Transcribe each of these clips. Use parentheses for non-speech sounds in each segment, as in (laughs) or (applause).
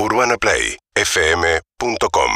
UrbanaPlayFM.com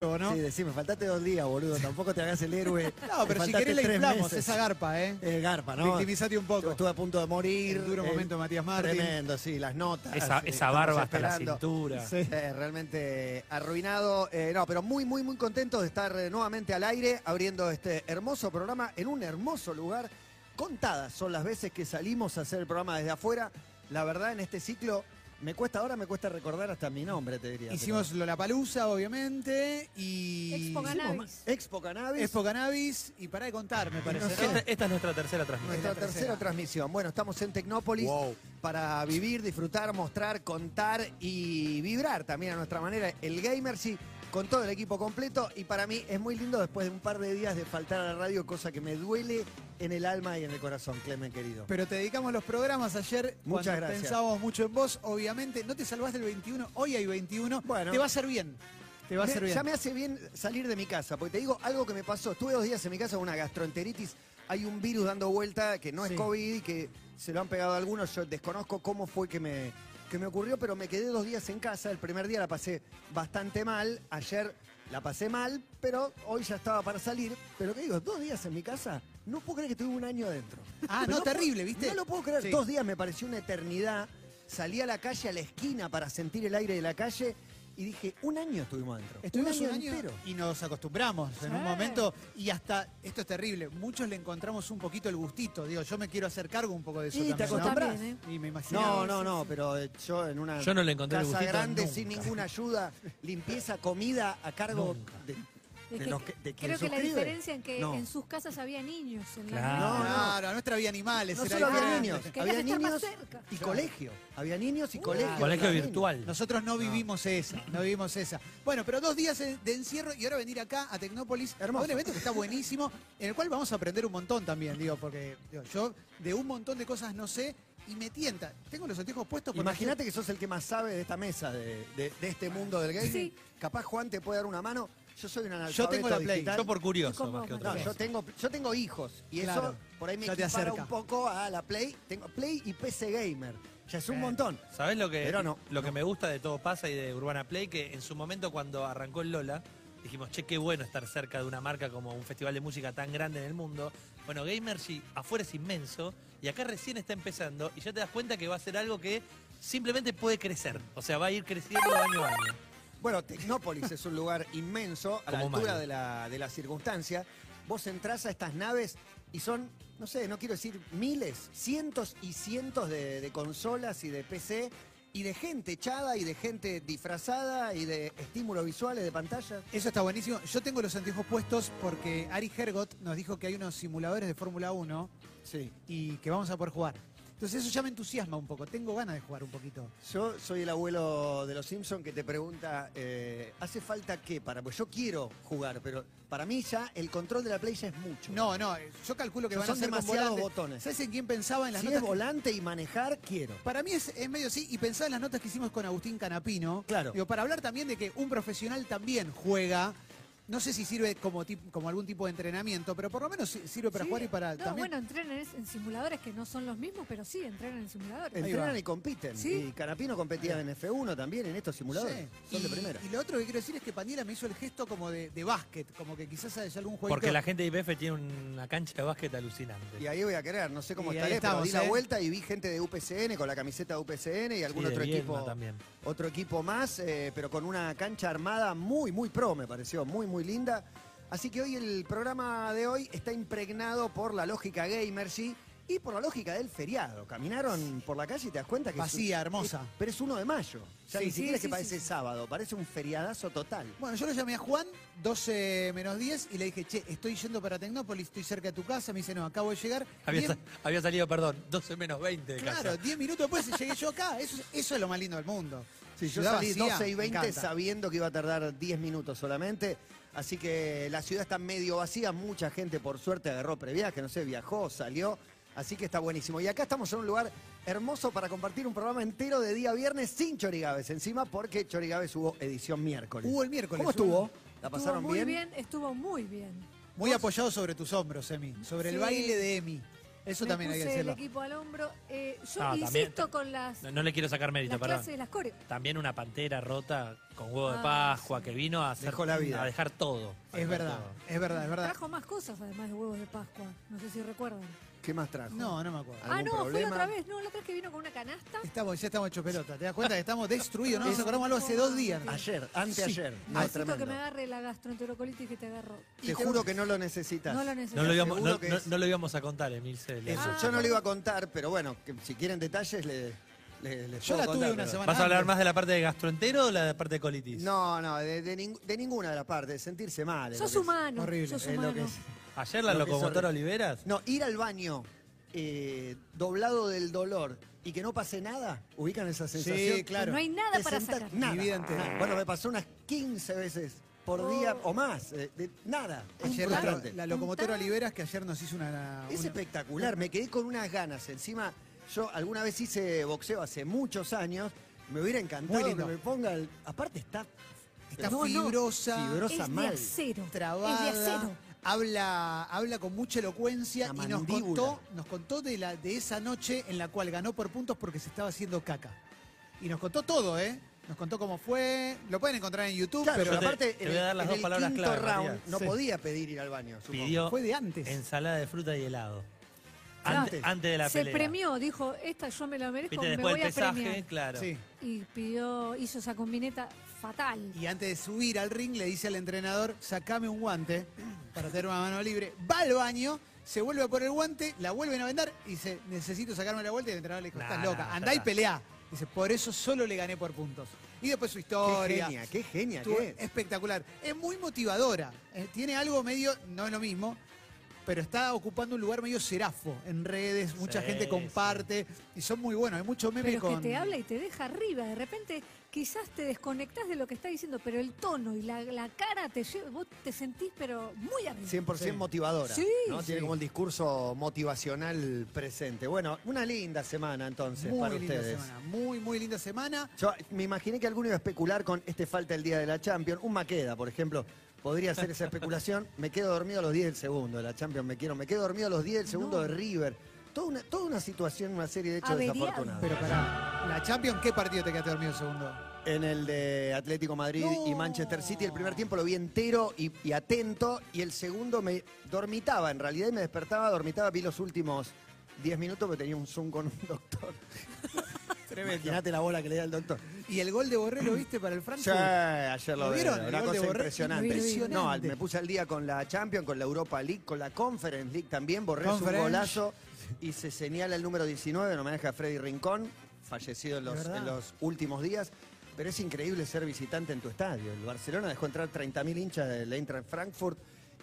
¿no? Sí, decime, faltate dos días, boludo. Tampoco te hagas el héroe. (laughs) No, pero si faltaste querés la inflamos, meses. esa garpa, ¿eh? Eh, garpa, ¿no? Victimizate un poco. Estuve a punto de morir. El duro eh, momento de Matías Martín. Tremendo, sí, las notas. Esa, esa barba hasta la cintura. Sí. Eh, realmente arruinado. Eh, no, pero muy, muy, muy contento de estar nuevamente al aire, abriendo este hermoso programa en un hermoso lugar. Contadas son las veces que salimos a hacer el programa desde afuera. La verdad, en este ciclo, me cuesta ahora, me cuesta recordar hasta mi nombre, te diría. Hicimos Lollapalooza, obviamente, y... Expo Cannabis. Expo Cannabis. Expo Cannabis, y para de contar, me parece, No sé. ¿no? Esta, esta es nuestra tercera transmisión. Nuestra tercera. tercera transmisión. Bueno, estamos en Tecnópolis Wow. para vivir, disfrutar, mostrar, contar y vibrar también a nuestra manera el Gamercy con todo el equipo completo. Y para mí es muy lindo después de un par de días de faltar a la radio, cosa que me duele en el alma y en el corazón, Clemen querido. Pero te dedicamos los programas ayer Muchas cuando gracias. pensábamos mucho en vos. Obviamente, no te salvás del 21, hoy hay 21. Bueno. te va a hacer bien. Te va a hacer bien. Ya me hace bien salir de mi casa, porque te digo algo que me pasó. Estuve dos días en mi casa con una gastroenteritis. Hay un virus dando vuelta que no es Sí. COVID y que se lo han pegado a algunos. Yo desconozco cómo fue que me, que me ocurrió, pero me quedé dos días en casa. El primer día la pasé bastante mal. Ayer la pasé mal, pero hoy ya estaba para salir. Pero que digo, dos días en mi casa, no puedo creer que tuve un año adentro. Ah, no, terrible, ¿viste? No lo puedo creer. Sí. Dos días me pareció una eternidad. Salí a la calle, a la esquina, para sentir el aire de la calle. Y dije, un año estuvimos adentro. Estuvimos un año, entero. y nos acostumbramos en un momento y hasta, esto es terrible, muchos le encontramos un poquito el gustito. Digo, yo me quiero hacer cargo un poco de eso Y te también. ¿no? acostumbras. ¿eh? Y me imagino. No, no, no, pero eh, yo en una Yo no le encontré el casa gustito grande nunca. sin ninguna ayuda, limpieza, comida a cargo Nunca. de, Es de que los que, de quien Creo que la diferencia en que No. en sus casas había niños. En la Claro. No, no. Claro, a nuestra había animales. No era solo había niños, había niños cerca. y Claro. colegio. Había niños y colegio. Colegio virtual. Nosotros no vivimos esa, no vivimos esa. Bueno, pero dos días de encierro y ahora venir acá a Tecnópolis, Hermoso. a un evento que está buenísimo, en el cual vamos a aprender un montón también, digo, porque digo, yo de un montón de cosas no sé y me tienta. Tengo los anteojos puestos Imagínate que sos el que más sabe de esta mesa, de, de- de este mundo del gaming. Sí. Capaz Juan te puede dar una mano. Yo soy un analfabeto Yo tengo la Play, digital. Yo por curioso más que otra No, cosa. yo tengo, yo tengo hijos y Claro. eso por ahí me Ya te equipara acerca. un poco a la Play. Tengo Play y PC Gamer. Ya es un Eh. montón. ¿Sabés lo que, Pero no, lo que me gusta de Todo Pasa y de Urbana Play? Que en su momento cuando arrancó el Lola, dijimos, che, qué bueno estar cerca de una marca como un festival de música tan grande en el mundo. Bueno, Gamergy afuera es inmenso y acá recién está empezando y ya te das cuenta que va a ser algo que simplemente puede crecer. O sea, va a ir creciendo año a año. Bueno, Tecnópolis es un lugar inmenso a la Como altura de la, de la circunstancia. Vos entrás a estas naves y son, no sé, no quiero decir miles, cientos y cientos de, de consolas y de PC y de gente echada y de gente disfrazada y de estímulos visuales de pantalla. Eso está buenísimo. Yo tengo los anteojos puestos porque Ari Hergot nos dijo que hay unos simuladores de Fórmula 1 Sí. y que vamos a poder jugar. Entonces eso ya me entusiasma un poco. Tengo ganas de jugar un poquito. Yo soy el abuelo de los Simpsons que te pregunta, eh, ¿hace falta qué para? Pues yo quiero jugar, pero para mí ya el control de la Play ya es mucho. No, no, yo calculo que van a ser demasiados botones. ¿Sabes en quién pensaba en las si notas? es que- volante y manejar, quiero. Para mí es, es medio así, y pensaba en las notas que hicimos con Agustín Canapino. Claro. Digo, para hablar también de que un profesional también juega. No sé si sirve como, tip- como algún tipo de entrenamiento, pero por lo menos si- sirve para Sí. jugar y para No, también. bueno, entrenan en simuladores que no son los mismos, pero sí, entrenan en simuladores. Entrenan y compiten. Sí. Y Canapino competía en F1 también en estos simuladores. Sí. Son de primera. Y lo otro que quiero decir es que Pandiela me hizo el gesto como de, de básquet, como que quizás haya algún juego. Porque la gente de IPF tiene una cancha de básquet alucinante. Y ahí voy a querer, no sé cómo estaré, pero estamos, di la ¿eh? vuelta y vi gente de UPCN con la camiseta de UPCN y algún otro equipo. también. Otro equipo más, eh, pero con una cancha armada muy, muy pro, me pareció, muy, muy linda. Así que hoy el programa de hoy está impregnado por la lógica gamergy y por la lógica del feriado. Caminaron por la calle y te das cuenta que es- Vacía, hermosa. es- pero es 1 de mayo. Ya Sí, ni sí, siquiera es sí, que sí, parece sí. sábado, parece un feriadazo total. Bueno, yo lo llamé a Juan, 12 menos 10, y le dije, che, estoy yendo para Tecnópolis, estoy cerca de tu casa. Me dice, no, acabo de llegar. Había, Diez- sa- había salido, perdón, 12 menos 20 de Claro, casa. 10 minutos después llegué yo acá. Eso, es- eso es lo más lindo del mundo. Sí, yo salí vacía, 12 y me 20 encanta. sabiendo que iba a tardar 10 minutos solamente. Así que la ciudad está medio vacía. Mucha gente, por suerte, agarró previaje, no sé, viajó, salió. Así que está buenísimo. Y acá estamos en un lugar hermoso para compartir un programa entero de día viernes sin Chorigaves encima, porque Chorigaves hubo edición miércoles. Hubo el miércoles. ¿Cómo estuvo? ¿La Estuvo pasaron muy bien? bien? Estuvo muy bien. Muy apoyado sobre tus hombros, Emi. Sobre el baile de Emi. Eso me también hay que puse decirlo. el equipo al hombro. Eh, yo Ah, también- insisto con las, No, no le quiero sacar mérito, las perdón. clases de las coreo. También una pantera rota con huevo de Ah, Pascua sí. que vino a, hacer, Dejó la vida. a dejar todo. A Es dejar verdad, todo. es verdad, es verdad. Trajo más cosas además de huevos de Pascua. No sé si recuerdan. ¿Qué más trajo? No, no me acuerdo. Ah, ¿Algún no, fue la otra vez. No, la otra vez que vino con una canasta. Estamos, ya estamos hechos pelota. ¿Te das cuenta que estamos destruidos? No nos acordamos algo hace dos días. Ayer, anteayer. No, Necesito que me agarre la gastroenterocolitis que te agarró. Te juro que no lo necesitas. No lo necesito. No lo, íbamos, Seguro no, que no- es- no lo íbamos a contar, Emil. se le- Eso, Ah. yo no lo iba a contar, pero bueno, que si quieren detalles le, le- les Yo puedo la tuve contar, una semana ¿Vas a hablar antes. más de la parte de gastroentero o la parte de colitis? No, no, de, de ning- de ninguna de las partes, de sentirse mal. Sos humano. Horrible. Sos humano. Ayer la locomotora. Oliveras. No, ir al baño eh, doblado del dolor y que no pase nada, ubican esa sensación. Sí, claro. No hay nada Te para sentás- sacar. Nada, Mi vida entera. nada. Bueno, me pasó unas 15 veces por Oh. día o más. eh, de- nada. Es Ayer la, frustrante. la locomotora Oliveras que ayer nos hizo una... Es una- espectacular, me quedé con unas ganas. Encima, yo alguna vez hice boxeo hace muchos años, me hubiera encantado Muy que lindo. me ponga el... Aparte está Está No, no. fibrosa, Fibrosa. Es de mal. acero. trabada, Es de acero. Habla, habla con mucha elocuencia La y nos mandíbula. contó, nos contó de, la, de esa noche en la cual ganó por puntos porque se estaba haciendo caca. Y nos contó todo, ¿eh? Nos contó cómo fue. Lo pueden encontrar en YouTube, Claro, pero pero te- aparte, te en voy a el- dar las en dos el palabras quinto clave, round Matías. no Sí. podía pedir ir al baño, supongo. Pidió fue de antes. ensalada de fruta y helado. Claro. Ante- antes de la Se pelea. premió, dijo, esta yo me la merezco, Viste, me después voy del a pesaje, premiar. claro. Sí. Y pidió, hizo esa combineta fatal. Y antes de subir al ring le dice al entrenador, sacame un guante para tener una mano libre. Va al baño, se vuelve a poner el guante, la vuelven a vender y dice, necesito sacarme la vuelta y el entrenador le dijo, estás Nah, loca, nah, andá y está. peleá. Dice, por eso solo le gané por puntos. Y después su Qué historia. genia, qué genia Estuvo que es. espectacular. Es muy motivadora. Eh, tiene algo medio, no es lo mismo, pero está ocupando un lugar medio serafo en redes. Mucha Sí, gente comparte y son muy buenos. Hay mucho meme Pero con. que te habla y te deja arriba. De repente, quizás te desconectás de lo que está diciendo, pero el tono y la, la cara te lleva, vos te sentís, pero muy arriba. 100% Sí. motivadora. Sí, ¿no? Tiene como el discurso motivacional presente. Bueno, una linda semana entonces muy para linda ustedes. semana. Muy, muy linda semana. Yo me imaginé que alguno iba a especular con este falta el día de la Champions. Un Maqueda, por ejemplo, podría hacer esa especulación. Me quedo dormido a los 10 del segundo de la Champions, me quiero. Me quedo dormido a los 10 del segundo No. de River. Toda una, toda una situación, una serie de hechos desafortunados. Pero para la Champions, ¿qué partido te quedaste dormido segundo? En el de Atlético Madrid y. Manchester City, el primer tiempo lo vi entero y, y atento, y el segundo me dormitaba, en realidad y me despertaba, dormitaba, vi los últimos 10 minutos porque tenía un Zoom con un doctor. (laughs) Imagínate la bola que le da el doctor. ¿Y el gol de Borré lo viste para el Sí, Frankfurt? ayer lo, ¿Lo vi, vieron? El Una gol cosa impresionante. Impresionante. No, me puse al día con la Champions, con la Europa League, con la Conference League también. Borré un Conference. golazo y se señala el número 19 en homenaje a Freddy Rincón, fallecido en los últimos días. Pero es increíble ser visitante en tu estadio. El Barcelona dejó entrar 30.000 hinchas del Eintracht Frankfurt.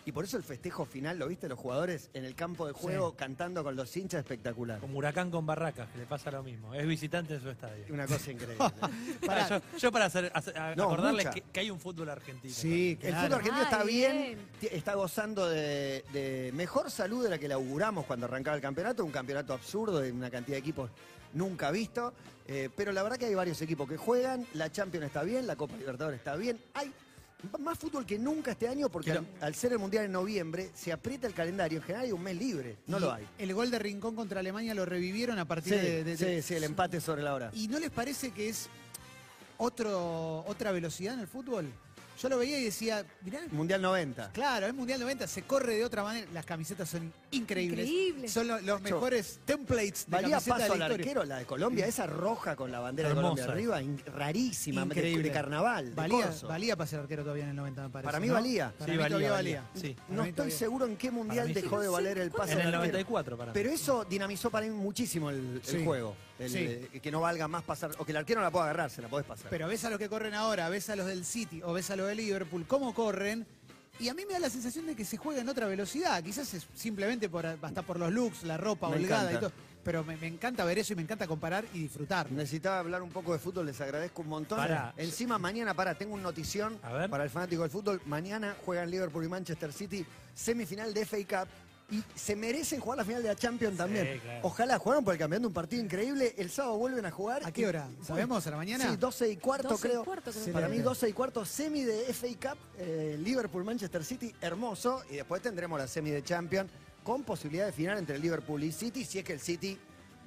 Y por eso el festejo final, ¿lo viste? Los jugadores en el campo de juego cantando con los hinchas, espectacular. Como huracán con barracas, que le pasa lo mismo. Es visitante en su estadio. Una cosa increíble. (laughs) Yo, yo para hacer, hacer- a- No, acordarles mucha. que, que hay un fútbol argentino. Sí, El claro. fútbol argentino Ah, está bien, está gozando de, de mejor salud de la que le auguramos cuando arrancaba el campeonato, un campeonato absurdo de una cantidad de equipos nunca visto, eh, pero la verdad que hay varios equipos que juegan, la Champions está bien, la Copa Libertadores está bien, hay más fútbol que nunca este año porque al, al ser el Mundial en noviembre se aprieta el calendario, en general hay un mes libre, no Y lo hay. El gol de Rincón contra Alemania lo revivieron a partir Sí, de, de- de- sí, sí, el empate sobre la hora. ¿Y no les parece que es otro, otra velocidad en el fútbol? Yo lo veía y decía, mirá, Mundial 90. claro, es Mundial 90, se corre de otra manera. Las camisetas son increíbles. Increíbles. Son lo- los mejores templates de Valía camiseta paso de la al historia. arquero, la de Colombia, esa roja con la bandera de Colombia Hermosa. arriba, in- rarísima, de- Increíble. de, carnaval, de Valía, corso. valía para ser arquero todavía en el 90, me parece. Para mí ¿no? valía. Para Sí, mí todavía valía, valía. valía. Sí. Para No mí estoy todavía. seguro en qué mundial mí sí. dejó de valer el pase. En el del arquero. 94 para mí. Pero eso dinamizó para mí muchísimo el, el Sí. juego. El, Sí. eh, que no valga más pasar, o que el arquero no la pueda agarrar, se la podés pasar. Pero ves a los que corren ahora, ves a los del City o ves a los de Liverpool, cómo corren. Y a mí me da la sensación de que se juega en otra velocidad. Quizás es simplemente por, hasta por los looks, la ropa Me holgada y todo. Pero me, me encanta ver eso y me encanta comparar y disfrutar. Necesitaba hablar un poco de fútbol, les agradezco un montón. Pará. Encima mañana, para, tengo una notición para el fanático del fútbol. Mañana juegan Liverpool y Manchester City, semifinal de FA Cup. Y se merecen jugar la final de la Champions también. claro. Ojalá, jugaron por el campeonato un partido increíble. El sábado vuelven a jugar. ¿A qué hora? ¿Sabemos? ¿A la mañana? Sí, 12 y cuarto 12 y creo. cuarto, creo. Para mí Excelente. 12 y cuarto, semi de FA Cup, eh, Liverpool, Manchester City, hermoso. Y después tendremos la semi de Champions con posibilidad de final entre Liverpool y City, si es que el City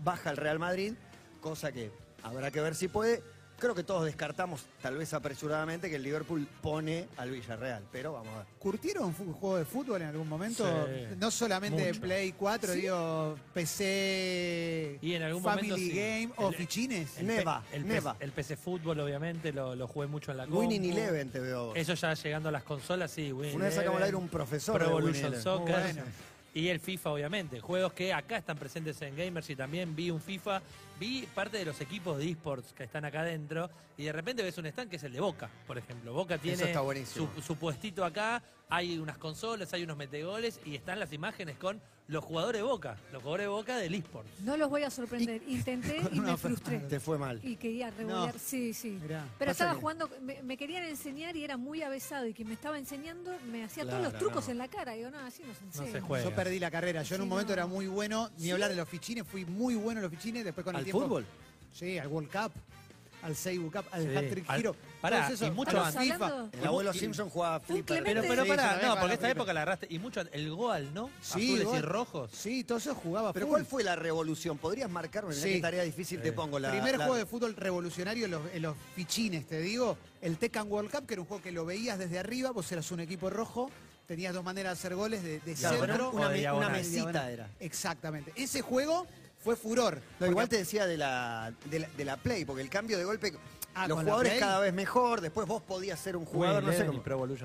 baja al Real Madrid, cosa que habrá que ver si puede. Creo que todos descartamos, tal vez apresuradamente, que el Liverpool pone al Villarreal, pero vamos a ver. ¿Curtieron un juego de fútbol en algún momento? Sí. No solamente Mucho. Play 4, digo, PC, Y en algún Family momento sí. Game o El- fichines. El Neva, el, Neva. PC, el PC Fútbol, obviamente, lo, lo jugué mucho en la compu. Winning Eleven te veo. Eso ya llegando a las consolas, sí. Winning Una vez sacamos al aire un profesor Pro de Evolution. Soccer. Y el FIFA, obviamente. Juegos que acá están presentes en Gamers y también vi un FIFA. Vi parte de los equipos de esports que están acá adentro. Y de repente ves un stand que es el de Boca, por ejemplo. Boca tiene está buenísimo. su, su puestito acá. Hay unas consolas, hay unos metegoles. Y están las imágenes con los jugadores de Boca. Los jugadores de Boca del esports. No los voy a sorprender. Intenté (laughs) y me frustré. Te fue mal. Y quería revolear. No. Sí, sí. Mirá. Pero estaba jugando, me, me querían enseñar y era muy avesado. Y quien me estaba enseñando me hacía todos los trucos no. en la cara. Digo, no, así no se enseña. se juega. Yo perdí la carrera. Yo en un momento no. era muy bueno, ni ¿Sí? hablar de los fichines, fui muy bueno en los fichines, después con el ¿Al tiempo. fútbol? Sí, al World Cup, al Seibu Cup, al Sí. Hat-Trick Hero. Pará, y mucho antes. FIFA. El abuelo Simpson jugaba flipper. Pero, pero pará, no, porque esta flipper. época la agarraste. Y mucho, el Goal, ¿no? Sí, Azules y rojos. Sí, todo eso jugaba Pero full. ¿cuál fue la revolución? ¿Podrías marcarme? Sí. qué tarea difícil te pongo. La, Primer la- juego de fútbol revolucionario en los, en los fichines, te digo. El Tekken World Cup, que era un juego que lo veías desde arriba, vos eras un equipo rojo, tenías dos maneras de hacer goles de, de Claro, centro. una, mesita era. Exactamente. Ese juego fue furor. No, igual te decía de la, de la, de la Play, porque el cambio de golpe, Ah, los jugadores cada vez mejor, después vos podías ser un jugador, no sé cómo.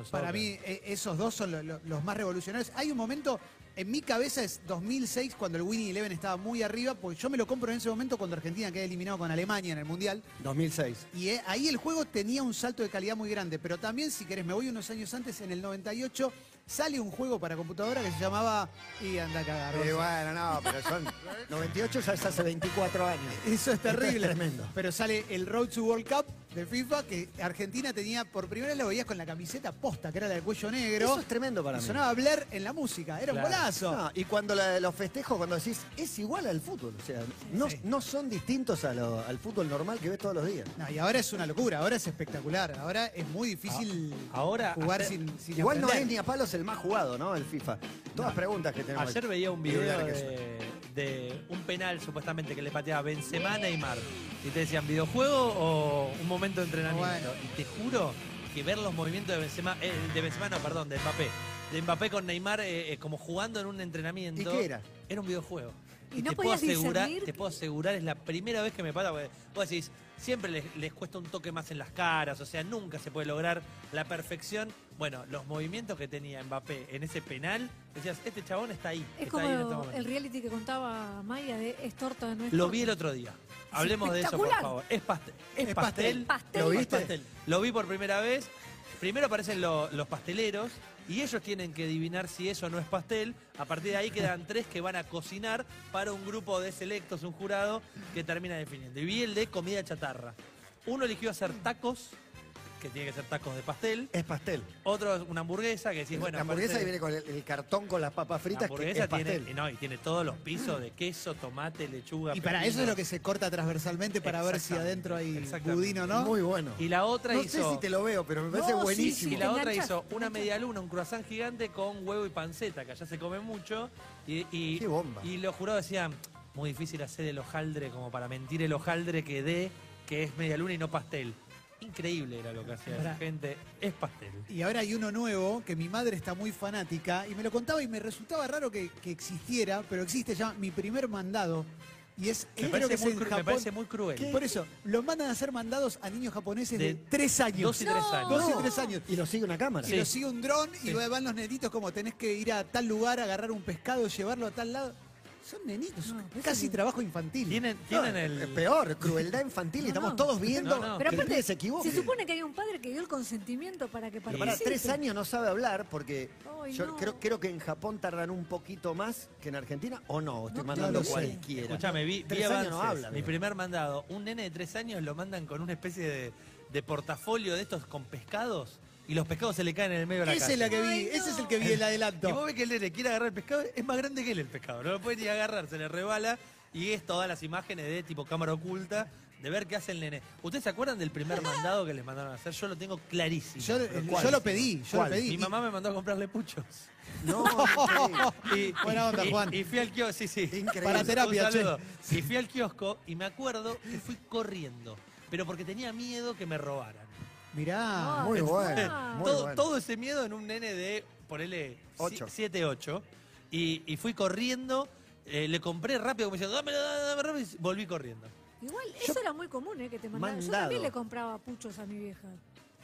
Para mí, e- esos dos son lo- lo- los más revolucionarios. Hay un momento, en mi cabeza es 2006, cuando el Winning Eleven estaba muy arriba, porque yo me lo compro en ese momento cuando Argentina queda eliminado con Alemania en el Mundial. 2006. Y eh, ahí el juego tenía un salto de calidad muy grande. Pero también, si querés, me voy unos años antes, en el 98, sale un juego para computadora que se llamaba... Y anda a cagar. Eh, bueno, no, pero son (laughs) 98 ya es hace 24 años. Eso es Esto es terrible. tremendo. Pero sale el Road to World Cup de FIFA, que Argentina tenía, por primera vez lo veías con la camiseta posta, que era la del cuello negro. Eso es tremendo para y mí. sonaba Blair en la música. Era Claro. un golazo. No, y cuando la- los festejos, cuando decís, es igual al fútbol, o sea, no, Sí. no son distintos a lo- al fútbol normal que ves todos los días. No, y ahora es una locura, ahora es espectacular. Ahora es muy difícil Ah, ahora, jugar ayer- sin, sin Igual no es aprender. ni a palos el más jugado, ¿no? El FIFA. Todas preguntas que tenemos. Ayer veía un video de, de un penal supuestamente que le pateaba Benzema a Neymar. Y te decían, ¿videojuego o un momento de entrenamiento? Bueno. Y te juro que ver los movimientos de Benzema, eh, de Benzema no, perdón, de Mbappé. De Mbappé con Neymar eh, eh, como jugando en un entrenamiento. ¿Y qué era? Era un videojuego. ¿Y no te puedo asegurar, discernir? te puedo asegurar, es la primera vez que me pasa, porque vos decís, siempre les, les cuesta un toque más en las caras, o sea, nunca se puede lograr la perfección. Bueno, los movimientos que tenía Mbappé en ese penal, decías, este chabón está ahí, Es está como ahí en este momento. el reality que contaba Maya de es torta o no es Lo vi el otro día. Hablemos de eso, por favor. Es pastel. Es, Es pastel. pastel. ¿Lo Es viste? pastel. Lo vi por primera vez. Primero aparecen lo- los pasteleros y ellos tienen que adivinar si eso no es pastel. A partir de ahí quedan (laughs) tres que van a cocinar para un grupo de selectos, un jurado que termina definiendo. Y vi el de comida chatarra. Uno eligió hacer tacos, que tiene que ser tacos de pastel. Es pastel. Otro una hamburguesa, que decís, bueno, la hamburguesa parece- que viene con el, el cartón con las papas la fritas, que hamburguesa es pastel. tiene, no, y tiene todos los pisos de queso, tomate, lechuga. Y para eso es lo que se corta transversalmente para ver si adentro hay budín o no. Muy bueno. Y la otra no hizo. sé si te lo veo, pero me parece No, sí, buenísimo. Y la otra hizo una media luna, un croissant gigante con huevo y panceta, que allá se come mucho. Y, y, Qué bomba. y los jurados decían, muy difícil hacer el hojaldre como para mentir el hojaldre que dé que es media luna y no pastel. Increíble era lo que hacía Pará. gente. Es pastel. Y ahora hay uno nuevo que mi madre está muy fanática y me lo contaba y me resultaba raro que, que existiera, pero existe, llama Mi Primer Mandado. Y es, Me parece, que es muy, en cru- me Japón. parece muy cruel. Por eso, lo mandan a hacer mandados a niños japoneses de, De tres años. Dos y tres No. años. Dos y No. tres años. Y lo sigue una cámara. Y Sí. lo sigue un dron y Sí. van los nenitos como tenés que ir a tal lugar, agarrar un pescado, llevarlo a tal lado. Son nenitos, No, casi trabajo infantil. Tienen, tienen el. peor, crueldad infantil y No, estamos no. todos viendo No, no. Pero que aparte, se equivoque. se supone que hay un padre que dio el consentimiento para que Pero para tres años no sabe hablar porque Ay, yo no. creo, creo que en Japón tardan un poquito más que en Argentina o no, estoy No, mandando cualquiera. Escúchame, vi, vi Tres años no habla, Mi primer mandado, un nene de tres años lo mandan con una especie de, de portafolio de estos con pescados y los pescados se le caen en el medio de la Esa calle. es la que vi, Ay, no. ese es el que vi el Y vos adelanto. ves que el nene quiere agarrar el pescado, es más grande que él el pescado, no lo puede ni agarrar, se le rebala y es todas las imágenes de tipo cámara oculta de ver qué hace el nene. ¿Ustedes se acuerdan del primer mandado que les mandaron a hacer? Yo lo tengo clarísimo. Yo, ¿Pero cuál? yo lo pedí, yo ¿Cuál? lo pedí. Mi mamá me mandó a comprarle puchos. No. (laughs) Y, Buena onda, y- Juan. Y fui al kiosco, sí, sí. Increíble. Para terapia, Un saludo. che. Y fui al kiosco y me acuerdo que fui corriendo. Pero porque tenía miedo que me robaran. Mirá. Ay, Muy bueno, muy todo, bueno. todo ese miedo en un nene de, ponele, Ocho. 7, 8. Y, y fui corriendo, eh, le compré rápido, como diciendo, dame, dame, dame rápido, y volví corriendo. Igual, eso era muy común, ¿eh? Que te mandaban. Yo Mandado. también le compraba puchos a mi vieja.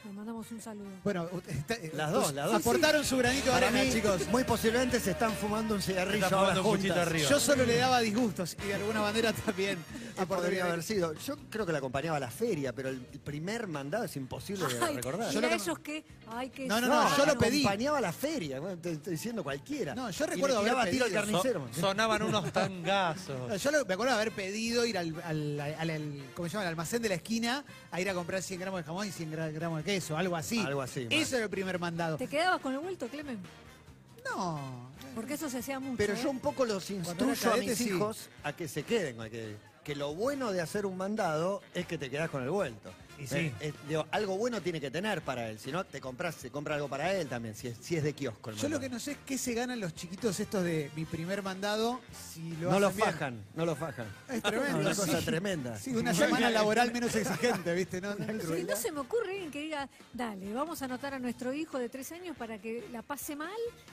Le mandamos un saludo. Bueno, eh, Las dos, las dos. Aportaron su granito de Para arena, mí, chicos. muy posiblemente se están fumando un cigarrillo ahora juntas. arriba. Yo solo le daba disgustos y de alguna manera también (laughs) ¿Qué podría haber sido? Yo creo que la acompañaba a la feria, pero el primer mandado es imposible de Ay, recordar. y Yo a lo que- ellos que. Ay, que No, no, No, no, yo lo pedí. acompañaba a la feria, bueno, te estoy diciendo cualquiera. No, yo recuerdo haber tiraba tiro al pedido. carnicero. So- sonaban unos No, tangazos. Yo lo- me acuerdo de haber pedido ir al, al- al- al- ¿cómo se llama? al almacén de la esquina a ir a comprar 100 gramos de jamón y 100 gra- gramos de queso, algo así. Algo así. Eso era el primer mandado. ¿Te quedabas con el vuelto, Clemen? No. Porque eso se hacía mucho. Pero ¿eh? yo un poco los instruyo a mis sí. hijos a que se queden, a que, que lo bueno de hacer un mandado es que te quedas con el vuelto. Y sí. Eh, eh, digo, algo bueno tiene que tener para él, si no te compras, se compra algo para él también, si es, si es de kiosco. el Yo lo que no sé es qué se ganan los chiquitos estos de mi primer mandado si lo no hacen lo bien. fajan, no lo fajan. Es tremendo. Una cosa sí. tremenda. Sí, una semana laboral menos exigente, ¿viste? No, no, no- Sí, no se me ocurre alguien que diga, dale, vamos a anotar a nuestro hijo de tres años para que la pase mal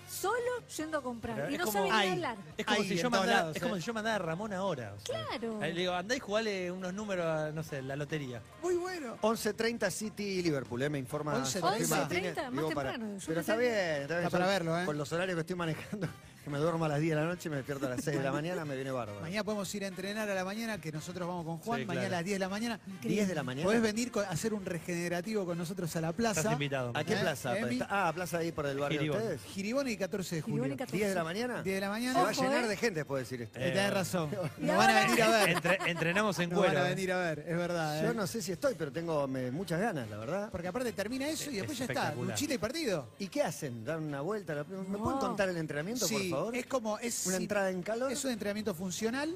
solo yendo a comprar. Pero y es no como- sabe ni Ay. hablar. Es como, si yo mandara, lados, es como eh. si yo mandara a Ramón ahora. o sea. Claro. Le digo, andá y jugale unos números a, no sé, la lotería. Muy bueno. 11.30 City Liverpool, eh, me informa 11:30. Joaquín 11:30, Martínez. más temprano. Yo Pero pensé está que- bien, está bien. Está para Yo, verlo, ¿eh? Con los horarios que estoy manejando, que me duermo a las 10 de la noche y me despierto a las 6 de la mañana, me viene bárbaro. Mañana podemos ir a entrenar a la mañana, que nosotros vamos con Juan, Sí, mañana claro. a las 10 de la mañana. 10 de la mañana. Podés venir a hacer un regenerativo con nosotros a la plaza. Estás invitado. ¿A qué ¿Eh? plaza? Está- Ah, plaza ahí por el barrio de Giribón. ustedes. Giribón y 14 de julio. Giribón y 14. 10 de la mañana. 10 de la Se mañana. va a llenar ¿eh? de gente de decir esto. Eh, tenés razón. (laughs) Nos van a venir a ver. Entre- entrenamos en Nos van a ¿eh? venir a ver, es verdad. Yo ¿eh? no sé si estoy, pero tengo me- muchas ganas, la verdad. Porque aparte termina eso y Es después ya está. Luchita y partido. ¿Y qué hacen? ¿Dan una vuelta? ¿Me No. pueden contar el entrenamiento, por Sí, es como. Es, ¿Una entrada en calor? Es un entrenamiento funcional.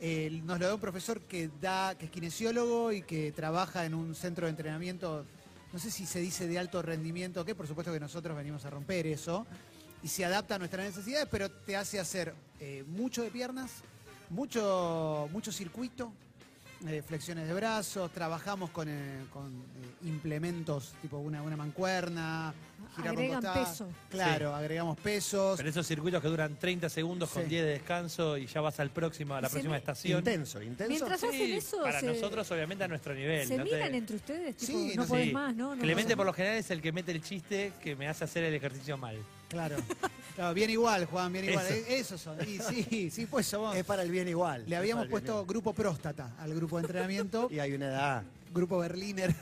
eh, nos lo da un profesor que da, que es kinesiólogo y que trabaja en un centro de entrenamiento, no sé si se dice de alto rendimiento o qué, por supuesto que nosotros venimos a romper eso. Y se adapta a nuestras necesidades, pero te hace hacer eh, mucho de piernas, mucho, mucho circuito, eh, flexiones de brazos, trabajamos con, eh, con, implementos tipo una, una mancuerna, girar con Agregan costado. peso. Claro, agregamos pesos. Pero esos circuitos que duran 30 segundos con Sí. 10 de descanso y ya vas al próximo, a la se próxima me- estación. Intenso, intenso. Mientras Sí, hacen eso, para se- nosotros obviamente a nuestro nivel. ¿Se no te- miran entre ustedes? Tipo, Sí, no no sé. podés Sí. más, ¿no? no Clemente por lo general es el que mete el chiste que me hace hacer el ejercicio mal. Claro. Claro, bien igual, Juan, bien igual. Eso. Eh, Esos son. Y sí, sí, pues somos. Es para el bien igual. Le habíamos puesto grupo próstata al grupo de entrenamiento. (laughs) Y hay una edad. grupo Berliner.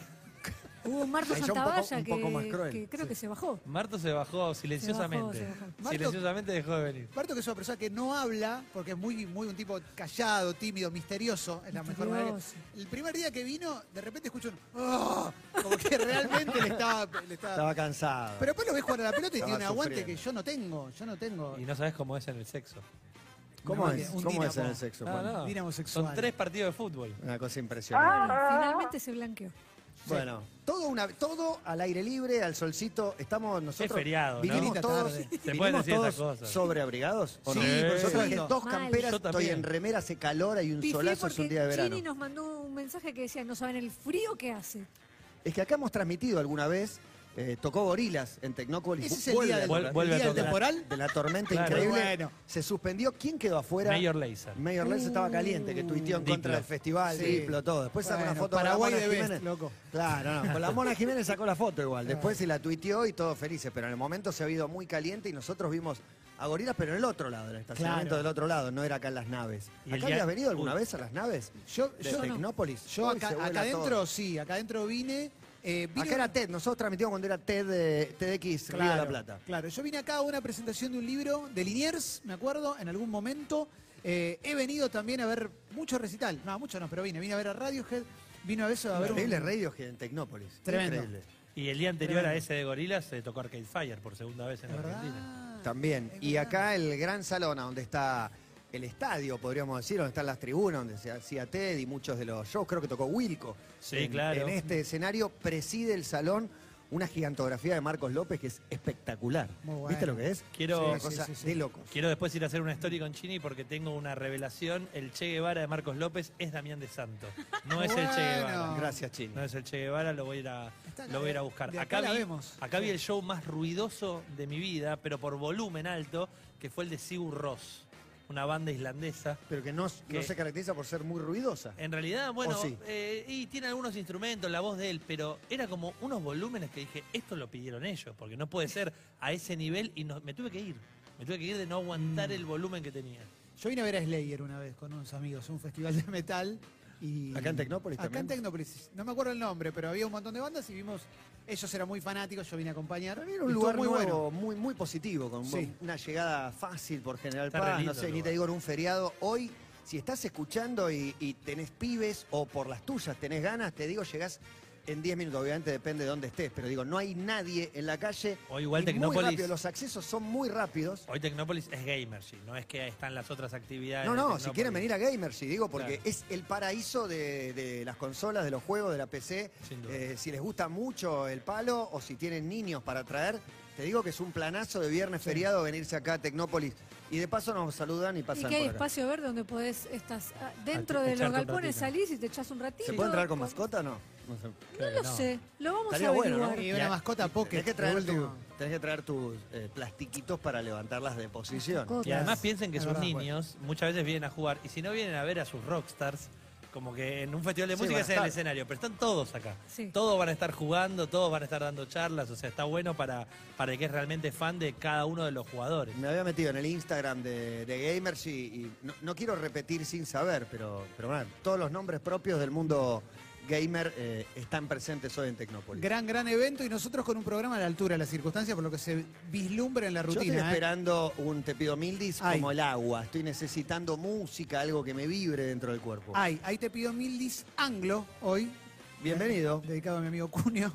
Hubo un un poco- Santavalla que, más creo sí. que se bajó. Marto se bajó silenciosamente. Se bajó, se bajó. Marto- Silenciosamente dejó de venir. Barto que es una persona que no habla, porque es muy, muy un tipo callado, tímido, misterioso, es la mejor manera. El primer día que vino, de repente escucho un "Oh", como que realmente le estaba, le estaba- Estaba cansado. Pero después lo ves jugar a la pelota y Estaba tiene un aguante sufriendo. que yo no tengo, yo no tengo. Y no sabes cómo es en el sexo. ¿Cómo No, es? un ¿Cómo es en el sexo? Ah, no. Son tres partidos de fútbol. Una cosa impresionante. Finalmente se blanqueó. Bueno, todo, una, todo al aire libre, al solcito. Estamos nosotros. Es feriado, ¿no? vinimos Bonita todos. Se vinimos pueden decir todos cosas. sobreabrigados. ¿o Sí, no? por Yo traje dos Mal. camperas, Yo estoy también. en remera, hace calor, hay un Pifié solazo, es porque un día de verano. Chini nos mandó un mensaje que decía, no saben el frío que hace. Es que acá hemos transmitido alguna vez, eh, tocó Gorilas en Tecnópolis. Ese es el día del, Vuelve- el vuelve a día del tocar. temporal. de la tormenta Claro. increíble. Bueno. Se suspendió. ¿Quién quedó afuera? Mayor Laser. Mayor Lenz estaba caliente, que tuiteó en contra del festival, Sí. Diplo, todo. Después sacó una foto Paraguay con la de Mona best, Jiménez. loco. Claro, no. Con la Mona Jiménez sacó la foto igual. Después se la tuiteó y todos felices. Pero en el momento se ha ido muy caliente y nosotros vimos a Gorilas, pero en el otro lado, en el estacionamiento Claro. del otro lado, no era acá en las naves. Y ¿Acá día- habías venido alguna Uy. vez a las naves? Yo, De yo, no. Tecnópolis. yo Uy, acá, adentro, sí, acá adentro vine. Eh, vine Acá era TED, nosotros transmitimos cuando era TED, eh, TEDx Río de la Plata. Claro, yo vine acá a una presentación de un libro de Liniers, me acuerdo, en algún momento. Eh, he venido también a ver mucho recital. No, mucho no, pero vine. Vine a ver a Radiohead, vino a eso a ver un... Increíble Radiohead en Tecnópolis. Tremendo. Increíble. Y el día anterior Tremendo. a ese de Gorilas se tocó Arcade Fire por segunda vez en ¿Es Argentina. También. Y acá el gran salón a donde está el estadio, podríamos decir, donde están las tribunas, donde se hacía TED y muchos de los shows. Creo que tocó Wilco. Sí, en, claro. En este escenario preside el salón una gigantografía de Marcos López que es espectacular. Muy bueno. ¿Viste lo que es? Quiero- una Sí, cosa sí, sí, sí. de locos. Quiero después ir a hacer una story con Chini porque tengo una revelación. El Che Guevara de Marcos López es Damián de Santo. No es el Che. Guevara. Gracias, Chini. No es el Che Guevara, lo voy a ir a, lo voy a, ir a buscar. acá la vi, vemos. acá vi el show más ruidoso de mi vida, pero por volumen alto, que fue el de Sigur Ross, una banda islandesa. Pero que no, se caracteriza por ser muy ruidosa. En realidad, bueno, eh, y tiene algunos instrumentos, la voz de él, pero era como unos volúmenes que dije, esto lo pidieron ellos, porque no puede ser a ese nivel y no- me tuve que ir. Me tuve que ir de no aguantar Mm. el volumen que tenía. Yo vine a ver a Slayer una vez con unos amigos, un festival de metal. Y ¿Acá en Tecnópolis Acá también? en Tecnópolis. No me acuerdo el nombre, pero había un montón de bandas y vimos. Ellos eran muy fanáticos, yo vine a acompañar. Era un lugar muy nuevo, bueno. muy, muy positivo, con Sí. una llegada fácil por General Paz, no sé, ni te digo en un feriado. Hoy, si estás escuchando y, y tenés pibes o por las tuyas tenés ganas, te digo, llegás en 10 minutos, obviamente depende de dónde estés, pero digo, no hay nadie en la calle. O igual y muy Tecnópolis- rápido, los accesos son muy rápidos. Hoy Tecnópolis es Gamergy, no es que están las otras actividades. No, no, si Tecnópolis. quieren venir a Gamergy, digo, porque Claro. es el paraíso de, de las consolas, de los juegos, de la PC. Sin duda. Eh, si les gusta mucho el palo o si tienen niños para traer, te digo que es un planazo de viernes feriado venirse acá a Tecnópolis. Y de paso nos saludan y Y pasan que hay por acá. espacio verde donde podés, estás ah, dentro de echarte los un galpones, ratito. salís y te echás un ratito. ¿Se puede entrar con Con- mascota o no? No sé. No Creo lo que no. sé, lo vamos Estaría a bueno, ¿no? Y una Ya. mascota pocket. Tenés que de traer, tu- tenés que traer tus eh, plastiquitos para levantarlas de posición. Y además piensen que Es sus verdad, niños muchas veces vienen a jugar y si no vienen a ver a sus rockstars, como que en un festival de Sí, música es el escenario, pero están todos acá. Sí. Todos van a estar jugando, todos van a estar dando charlas, o sea, está bueno para, para el que es realmente fan de cada uno de los jugadores. Me había metido en el Instagram de, de Gamers y, y no, no quiero repetir sin saber, pero, pero bueno, todos los nombres propios del mundo gamer eh, están presentes hoy en Tecnópolis. Gran, gran evento y nosotros con un programa a la altura de las circunstancias, por lo que se vislumbra en la Yo estoy rutina. ¿eh? esperando un Te pido mildis Ay. como el agua. Estoy necesitando música, algo que me vibre dentro del cuerpo. Ay, ahí te pido mil dis anglo hoy. Bienvenido. Dedicado a mi amigo Cunio.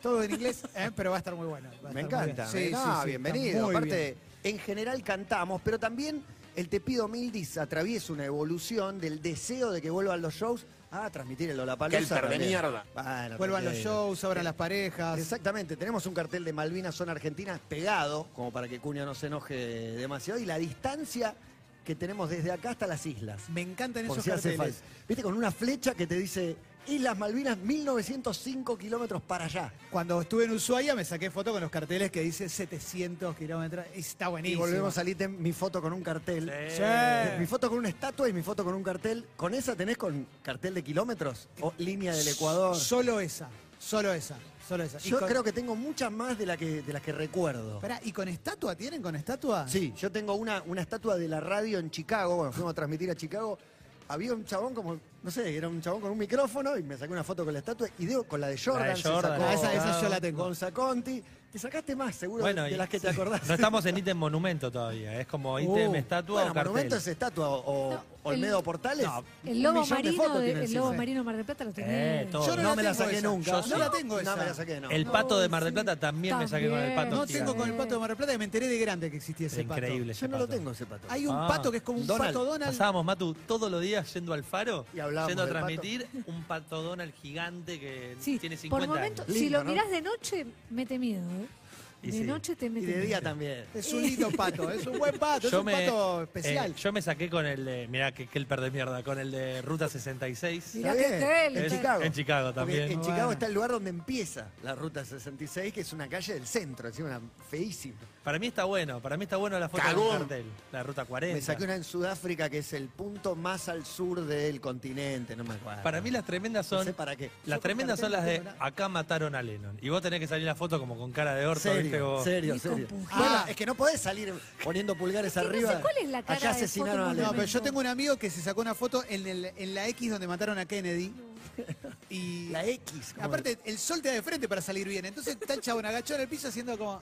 Todo en inglés, ¿eh? pero va a estar muy bueno. va a Me estar muy encanta. bien. Sí, me- sí, no, sí, bienvenido. Aparte, bien. en general cantamos, pero también el Te pido mildis atraviesa una evolución del deseo de que vuelvan los shows a transmitir el Lollapalooza. Kelper de también. mierda. Bueno, Vuelvan los shows, abran las parejas. Exactamente, tenemos un cartel de Malvinas son Argentinas pegado, como para que Cunha no se enoje demasiado, y la distancia que tenemos desde acá hasta las islas. Me encantan Por esos si hace carteles. falta. Viste, con una flecha que te dice Islas Malvinas, 1905 kilómetros para allá. Cuando estuve en Ushuaia me saqué foto con los carteles que dice 700 kilómetros. Está Y buenísimo. volvemos a ítem, mi foto con un cartel. Sí. Sí. Mi foto con una estatua y mi foto con un cartel. ¿Con esa tenés con cartel de kilómetros? ¿O línea del Ecuador? Solo esa, solo esa, solo esa. Y Yo con- creo que tengo muchas más de, la que, de las que recuerdo. Pará, ¿y con estatua? ¿Tienen con estatua? Sí, yo tengo una, una estatua de la radio en Chicago, bueno, fuimos a transmitir a Chicago. Había un chabón como, no sé, era un chabón con un micrófono y me saqué una foto con la estatua y digo con la de Jordan. La de se Jordan, sacó Ah, esa- esa yo la tengo. Gonza Conti. Te sacaste más, seguro, Bueno, de, y- las que te acordás. No estamos en ítem monumento todavía, es como ítem Uh, estatua bueno, o cartel. monumento es estatua o, No, Olmedo el- Portales. No, El lobo marino, de- tiene el encima. lobo marino Mar del Plata lo tenés. Eh, todo. Yo no, No la me la saqué esa. nunca. Yo no la tengo esa. No me la saqué, no. El No, pato de Mar del sí. Plata también, me saqué con el pato. No tengo con el pato de Mar del Plata y me enteré de grande que existía ese pato. Increíble Yo no lo tengo ese pato. Hay un Ah. pato que es como un Donald. pato Donald. Pasábamos, Matu, todos los días yendo al faro, Y hablábamos yendo a del pato. transmitir un pato Donald gigante que Sí, tiene por 50 momento, años. si Lindo, lo ¿no? mirás de noche, mete miedo. ¿eh? Y de sí. noche te Y mete de día también. Es un lindo pato, es un buen pato, es un pato especial. eh, yo me saqué con el de, mirá que, que el de mierda, con el de Ruta 66. Mirá que hotel, En Chicago. En Chicago Porque también. en Bueno. Chicago está el lugar donde empieza la ruta 66, que es una calle del centro, encima una feísima. Para mí está bueno, para mí está bueno la foto Cagón. del cartel, la Ruta 40. Me saqué una en Sudáfrica, que es el punto más al sur del continente, no me acuerdo. Para mí las tremendas No son sé para qué. las Yo tremendas son las de no acá mataron a Lennon. Y vos tenés que salir la foto como con cara de orto, Serio, serio. Ah. es que no podés salir poniendo pulgares que no sé arriba. cuál es la cara de asesinaron a No, pero yo tengo un amigo que se sacó una foto en, el- en la X donde mataron a Kennedy. Y (laughs) La X. aparte, el sol te da de frente para salir bien. Entonces está el chabón agachado en el piso haciendo como.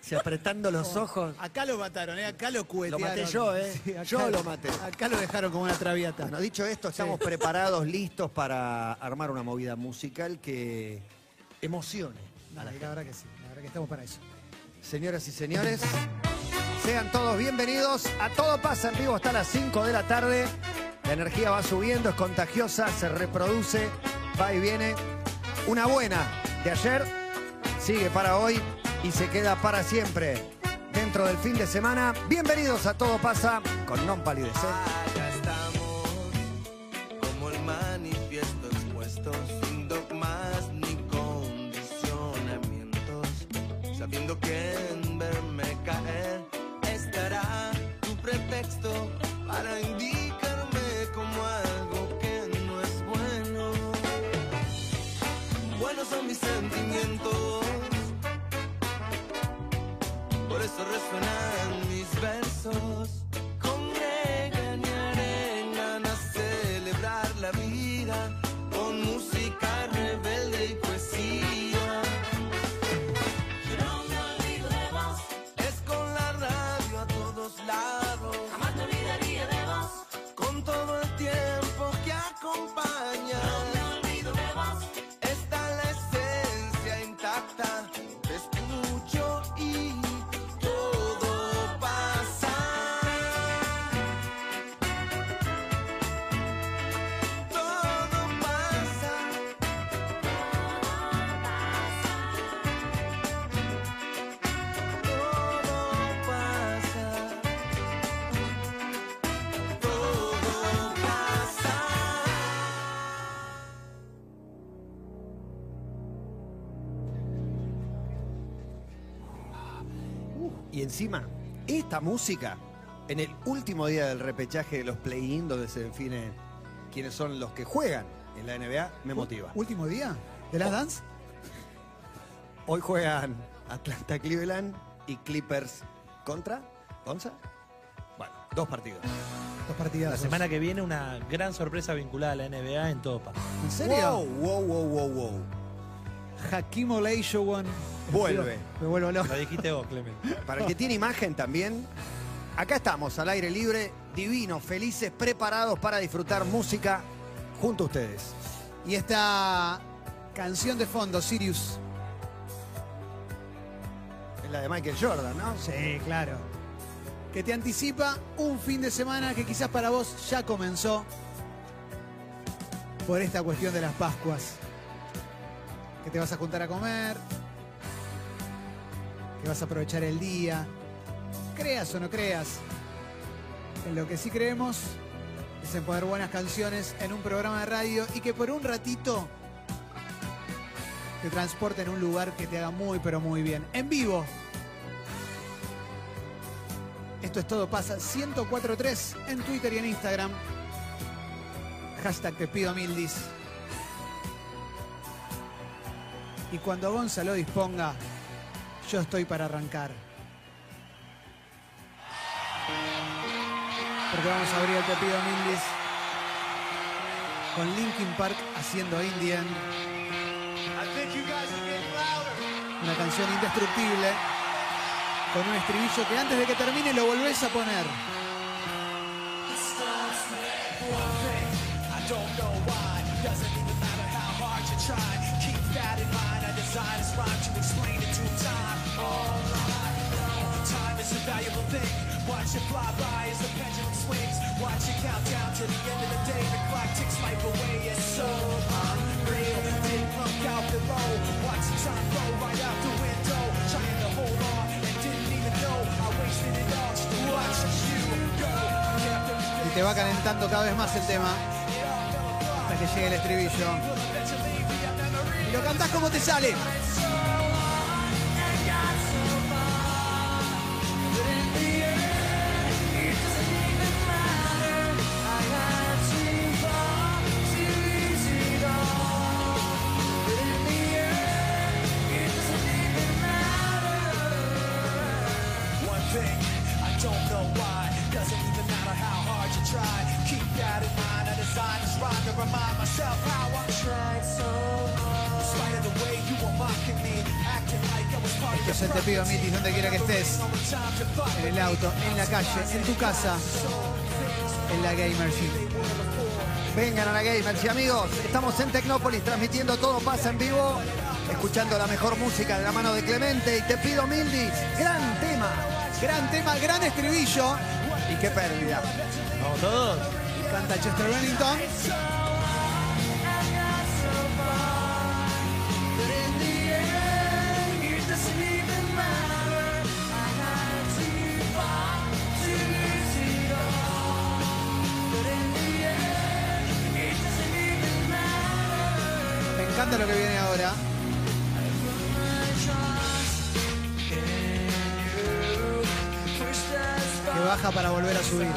se apretando los como, ojos. Acá lo mataron, ¿eh? acá lo cuetearon. maté yo, ¿eh? acá- Yo lo maté. Acá lo dejaron como una traviata. Bueno, dicho esto, estamos preparados, listos para armar una movida musical que emocione. No, la verdad que sí, que estamos para eso. Señoras y señores, Sean todos bienvenidos. A todo pasa en vivo hasta las 5 de la tarde. La energía va subiendo, es contagiosa, se reproduce, va y viene. Una buena de ayer sigue para hoy y se queda para siempre. Dentro del fin de semana, bienvenidos a Todo pasa con Non Palidece. Y encima, esta música, en el último día del repechaje de los play-in, donde se define quiénes son los que juegan en la NBA, me motiva. ¿Último día de las dance? Hoy juegan Atlanta Cleveland y Clippers contra Gonza. Bueno, dos partidos. Dos partidas. La semana que viene una gran sorpresa vinculada a la NBA en todo pasa. ¿En serio? Wow, wow, wow, wow, wow. Hakim Olajuwon. Vuelve. Me vuelvo loco. Lo dijiste vos, Clemen. Para el que tiene imagen también, acá estamos al aire libre, divinos, felices, preparados para disfrutar música junto a ustedes. Y esta canción de fondo, Sirius. Es la de Michael Jordan, ¿no? Sí, claro. Que te anticipa un fin de semana que quizás para vos ya comenzó por esta cuestión de las Pascuas. Que te vas a juntar a comer, que vas a aprovechar el día, creas o no creas. En lo que sí creemos es en poner buenas canciones en un programa de radio y que por un ratito te transporte en un lugar que te haga muy pero muy bien. En vivo, esto es todo pasa 1043 en Twitter y en Instagram. Hashtag te pido mildis. Y cuando Gonzalo disponga, yo estoy para arrancar. Porque vamos a abrir el te pido mildis con Linkin Park haciendo Indian. Una canción indestructible con un estribillo que antes de que termine lo volvés a poner. I to explain it to time. Alright, time is a valuable thing. Watch it fly by as the pendulum swings. Watch it count down to the end of the day. The clock ticks life away. It's so unreal. To hold on and didn't even know I wasted it Y te va calentando cada vez más el tema hasta que llegue el estribillo. Lo cantás como te sale. En tu casa, en la Gamergy. Vengan a la Gamers y amigos, estamos en Tecnópolis transmitiendo Todo pasa en vivo, escuchando la mejor música de la mano de Clemente y te pido Mildis, gran tema. Gran tema, gran estribillo. Y qué pérdida. Vamos todos. Canta Chester Bennington. Lo que viene ahora. Que baja para volver a subir.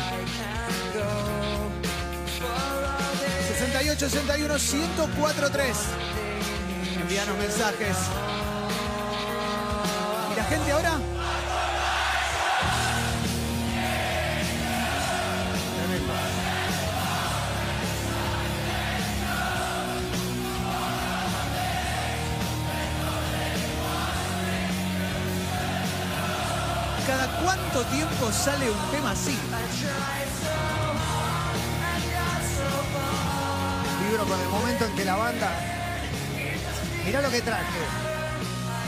68 61 104 3. Envíanos mensajes. ¿Y la gente ahora? Cuánto tiempo sale un tema así? Vibro con el momento en que la banda. Mirá lo que traje.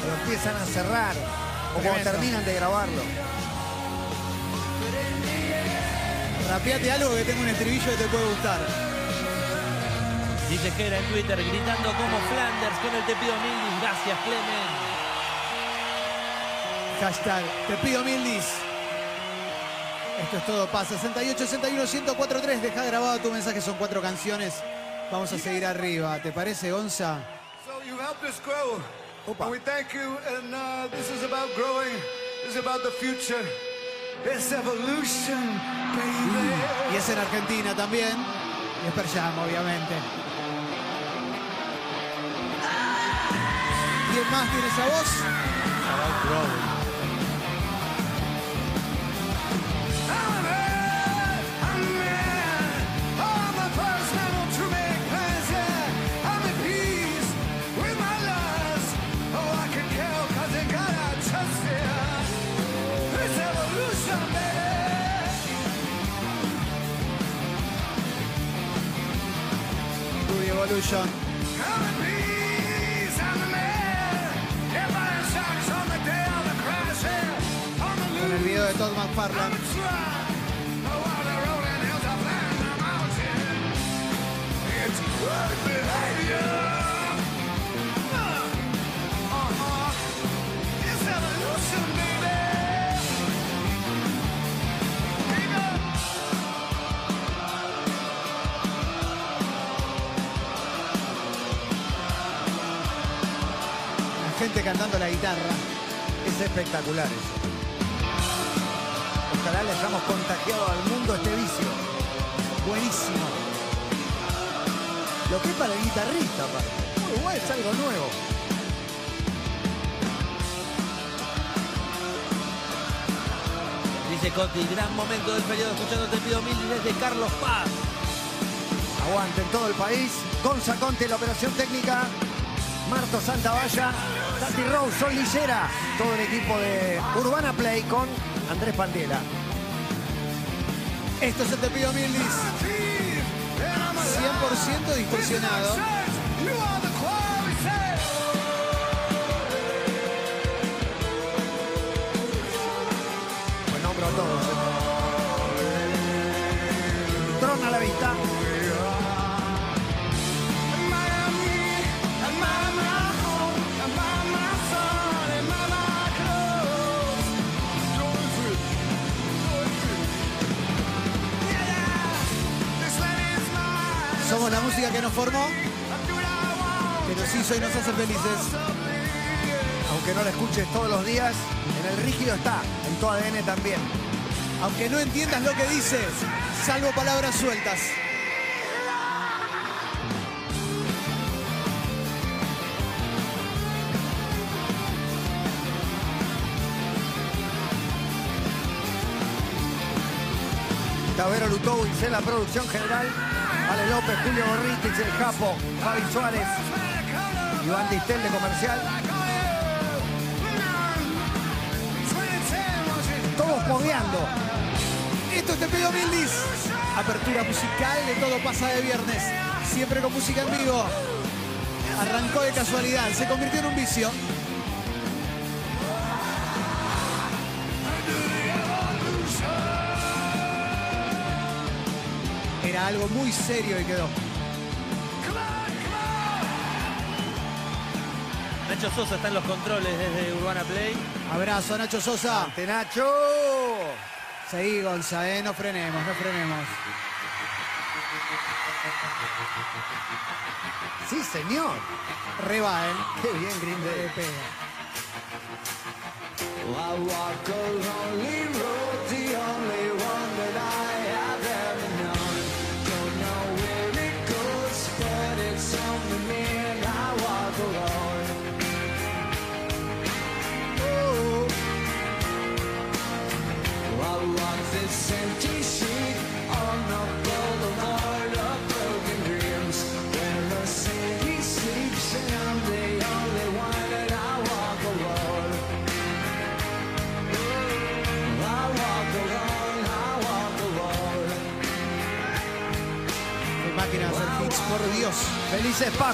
Lo empiezan a cerrar. O cuando terminan de grabarlo. Rapeate algo que tengo un estribillo que te puede gustar. Dice que era en Twitter gritando como Flanders con el te pido mil. Gracias, Clemen. Hashtag, te pido mil dis. Esto es todo, pasa. 68, 61, 104, 3. Deja grabado tu mensaje, son cuatro canciones. Vamos a seguir arriba. ¿Te parece, Gonza? So you helped us grow. Opa. And we thank you. And uh, this is about growing. This is about the future. It's evolution, baby. Y es en Argentina también. Y es Per Jam, obviamente. ¿Quién más tiene esa voz? About growing. Con el video de Todd McFarlane. Gente cantando la guitarra. Es espectacular eso. Ojalá le hayamos contagiado al mundo este vicio. Buenísimo. Lo que es para el guitarrista. Muy bueno, es algo nuevo. Dice Coti, gran momento del periodo escuchando te pido mil desde Carlos Paz. Aguante en todo el país. Gonza Conte, la operación técnica. Marto Santavalla, Tati Rose, Sol Lillera. Todo el equipo de Urbana Play con Andrés Pandiela. Esto es el Te Pido Mil Dis. 100% distorsionado. Música que nos formó, que nos hizo y nos hace felices. Aunque no la escuches todos los días, en el rígido está, en tu ADN también. Aunque no entiendas lo que dice, salvo palabras sueltas. Tavero Lutowicz en la producción general. Ale López, Julio Borritix, el Capo, Fabi Suárez, Iván Distel de comercial. Todos moviendo. Esto es Te Pido Mil Dis. Apertura musical de Todo pasa de viernes. Siempre con música en vivo. Arrancó de casualidad, se convirtió en un vicio. Era algo muy serio y quedó. Nacho Sosa está en los controles desde Urbana Play. Abrazo, Nacho Sosa. ¡Ante Nacho! Seguí, Gonza, eh, no frenemos, no frenemos. Sí, señor. Reba, ¿eh? Qué bien, Green Day.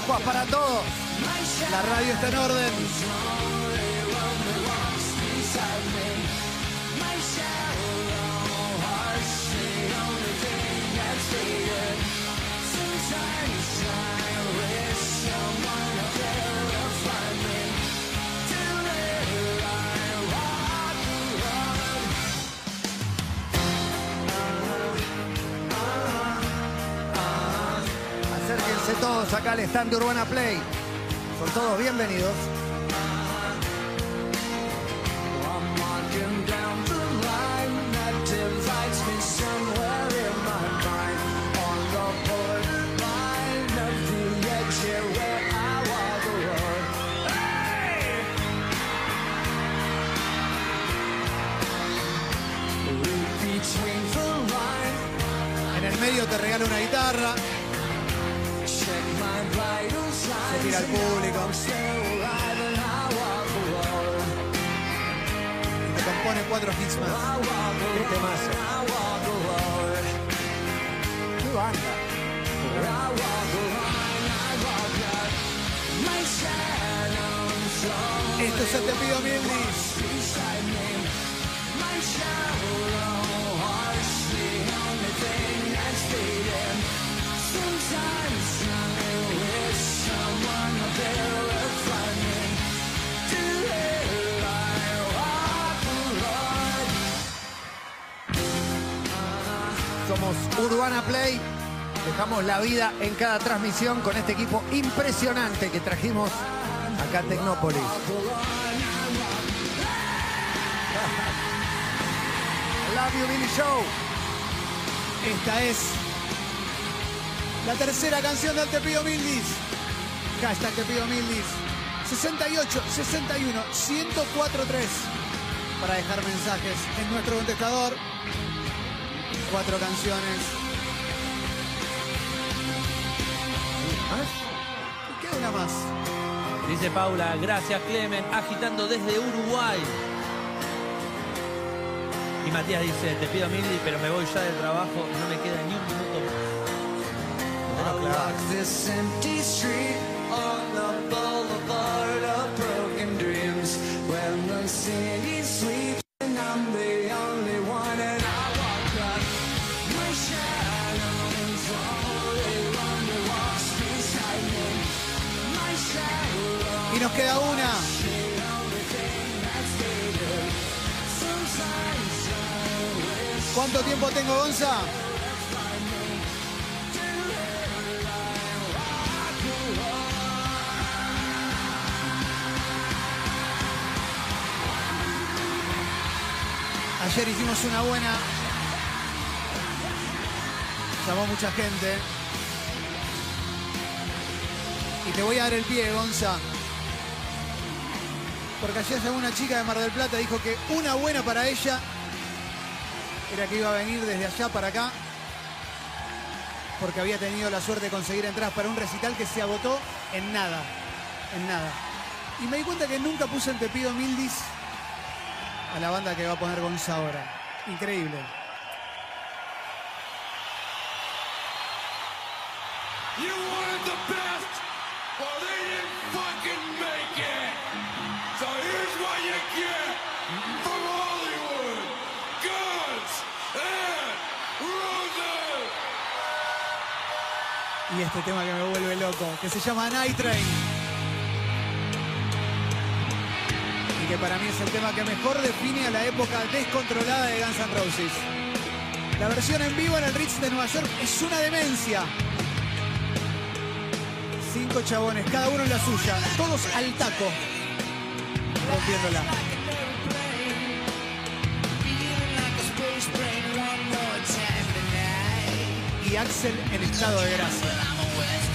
Pascuas para todos. La radio está en orden. Walk alone. Hey! Read between the line, En el medio te regala una guitarra. I walk alone. y Te compone cuatro hits más. Qué temazo. Qué banda. Esto es Te pido mil Somos Urbana Play. Dejamos la vida en cada transmisión con este equipo impresionante que trajimos acá a Tecnópolis. (laughs) Love you, Billy Show. Esta es la tercera canción del Te pido mil dis. Hashtag Te pido mil dis. 68 61 1043 para dejar mensajes en nuestro contestador. Cuatro canciones. ¿Y queda una más? Dice Paula, gracias Clemen, agitando desde Uruguay. Y Matías dice, te pido mil, pero me voy ya del trabajo, no me queda ni un minuto más. I walk ¿Cuánto tiempo tengo, Gonza? Ayer hicimos una buena. Llamó mucha gente. Y te voy a dar el pie, Gonza. Porque ayer llamó una chica de Mar del Plata, dijo que una buena para ella era que iba a venir desde allá para acá porque había tenido la suerte de conseguir entradas para un recital que se agotó en nada, en nada. Y me di cuenta que nunca puse en Te pido Mildis a la banda que va a poner Gonza ahora. Increíble. Este tema que me vuelve loco, que se llama Night Train. Y que para mí es el tema que mejor define a la época descontrolada de Guns N' Roses. La versión en vivo en el Ritz de Nueva York es una demencia. Cinco chabones, cada uno en la suya, todos al taco, rompiéndola. Y Axel en estado de gracia.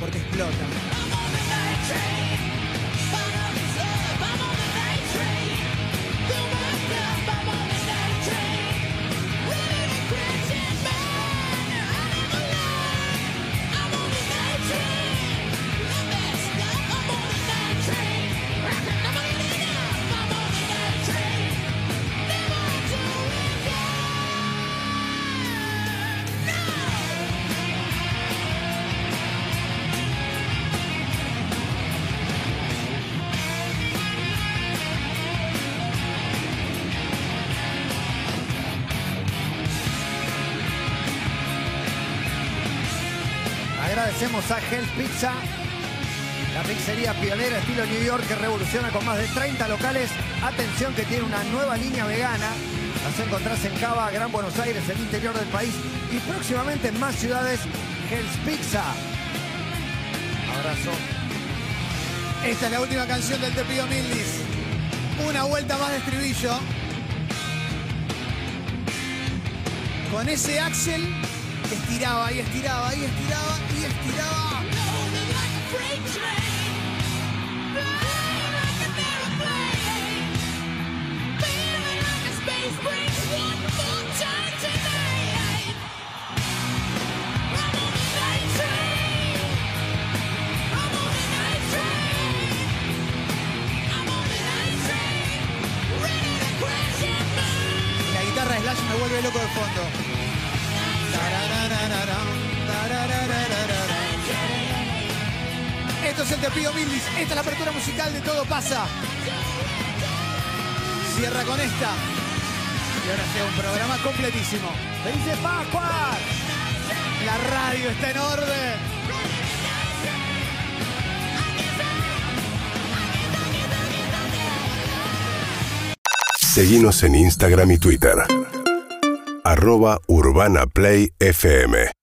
porque explota. Pionera estilo New York que revoluciona con más de 30 locales. Atención que tiene una nueva línea vegana. Las encontrás en Cava, Gran Buenos Aires, el interior del país y próximamente en más ciudades. Hell's Pizza. Abrazo. Esta es la última canción del Te Pido Mildis. Una vuelta más de estribillo. Con ese Axel estiraba y estiraba y estiraba y estiraba. Me vuelve loco de fondo. Esto es el Te Pido. Esta es la apertura musical de Todo Pasa. Cierra con esta. Y ahora sea un programa completísimo. ¡Felices Pascuas! La radio está en orden. Seguimos en Instagram y Twitter. Arroba Urbana Play.